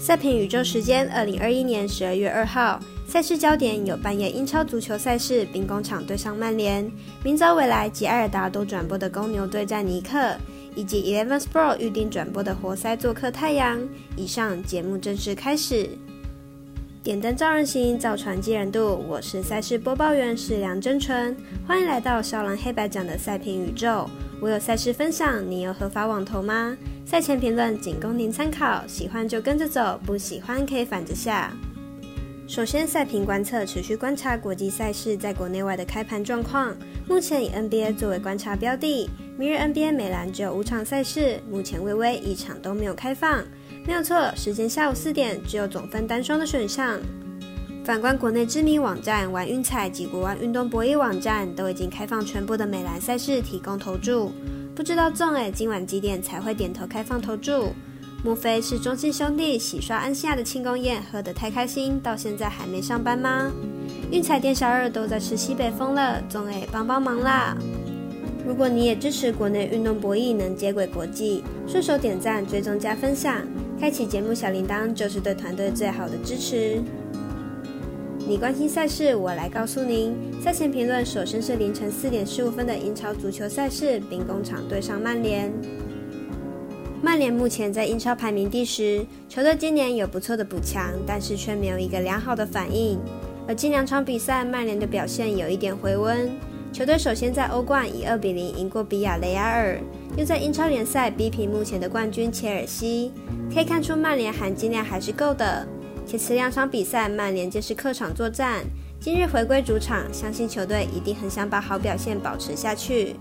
赛评宇宙时间，二零二一年十二月二号，赛事焦点有半夜英超足球赛事，兵工厂对上曼联，明早未来及埃尔达都转播的公牛对战尼克，以及 Eleven Sport 预定转播的活塞做客太阳。以上节目正式开始。点灯照人行，造船接人度。我是赛事播报员是梁真纯，欢迎来到少狼黑白奖的赛评宇宙。我有赛事分享，你有合法网投吗？赛前评论仅供您参考，喜欢就跟着走，不喜欢可以反着下。首先，赛评观测持续观察国际赛事在国内外的开盘状况。目前以 NBA 作为观察标的，明日 NBA 美篮只有五场赛事，目前微微一场都没有开放。没有错，时间下午四点，只有总分单双的选项。反观国内知名网站玩运彩及国外运动博弈网站，都已经开放全部的美篮赛事提供投注。不知道众诶今晚几点才会点头开放投注？莫非是中信兄弟洗刷安西亚的庆功宴喝得太开心，到现在还没上班吗？运彩店小二都在吃西北风了，众诶帮帮忙啦！如果你也支持国内运动博弈能接轨国际，顺手点赞、追踪加分享，开启节目小铃铛，就是对团队最好的支持。你关心赛事，我来告诉您。赛前评论，首先是凌晨四点十五分的英超足球赛事，兵工厂对上曼联。曼联目前在英超排名第十，球队今年有不错的补强，但是却没有一个良好的反应。而近两场比赛，曼联的表现有一点回温。球队首先在欧冠以二比零赢过比亚雷亚尔，又在英超联赛逼平目前的冠军切尔西，可以看出曼联含金量还是够的。且此两场比赛，曼联皆是客场作战。今日回归主场，相信球队一定很想把好表现保持下去。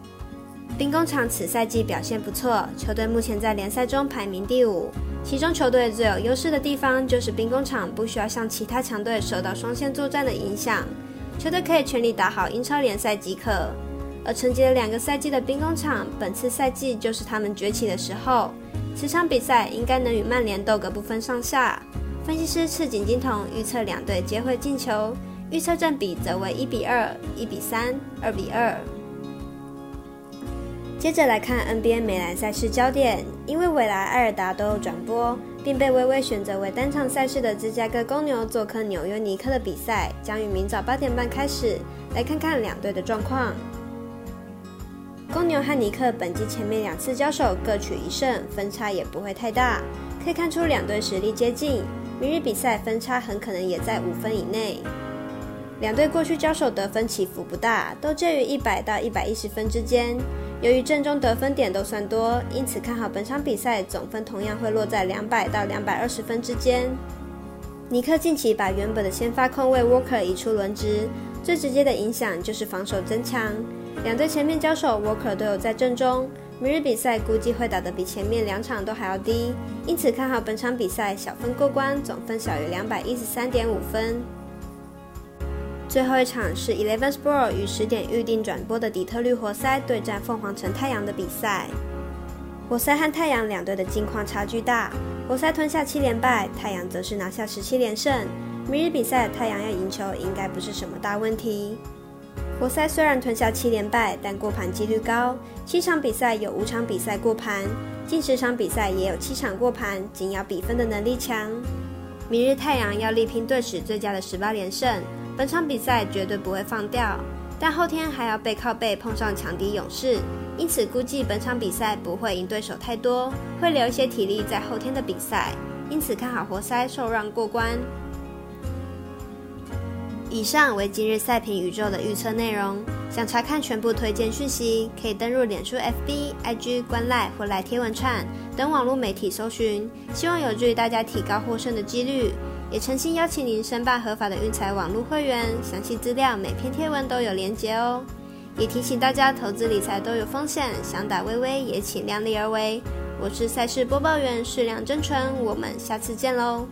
兵工厂此赛季表现不错，球队目前在联赛中排名第五。其中球队最有优势的地方，就是兵工厂不需要像其他强队受到双线作战的影响，球队可以全力打好英超联赛即可。而承接了两个赛季的兵工厂，本次赛季就是他们崛起的时候。此场比赛应该能与曼联斗个不分上下。分析师赤井金童预测两队皆会进球，预测占比则为一比二、一比三、二比二。接着来看 NBA 美篮赛事焦点，因为未来埃尔达都有转播，并被微微选择为单场赛事的芝加哥公牛做客纽约尼克的比赛，将于明早八点半开始。来看看两队的状况。公牛和尼克本季前面两次交手各取一胜，分差也不会太大，可以看出两队实力接近。明日比赛分差很可能也在五分以内，两队过去交手得分起伏不大，都介于一百到一百一十分之间。由于阵中得分点都算多，因此看好本场比赛总分同样会落在两百到两百二十分之间。尼克近期把原本的先发控卫 Walker 移出轮值，最直接的影响就是防守增强。两队前面交手，Walker 都有在阵中。明日比赛估计会打得比前面两场都还要低，因此看好本场比赛小分过关，总分小于两百一十三点五分。最后一场是 Eleven Sport 于十点预定转播的底特律活塞对战凤凰城太阳的比赛。活塞和太阳两队的近况差距大，活塞吞下七连败，太阳则是拿下十七连胜。明日比赛太阳要赢球应该不是什么大问题。活塞虽然吞下七连败，但过盘几率高。七场比赛有五场比赛过盘，近十场比赛也有七场过盘，紧咬比分的能力强。明日太阳要力拼队史最佳的十八连胜，本场比赛绝对不会放掉。但后天还要背靠背碰上强敌勇士，因此估计本场比赛不会赢对手太多，会留一些体力在后天的比赛。因此看好活塞受让过关。以上为今日赛评宇宙的预测内容。想查看全部推荐讯息，可以登入脸书、FB、IG、观赖或来贴文串等网络媒体搜寻。希望有助于大家提高获胜的几率。也诚心邀请您申办合法的运财网络会员，详细资料每篇贴文都有连结哦。也提醒大家，投资理财都有风险，想打微微也请量力而为。我是赛事播报员，适量真诚，我们下次见喽。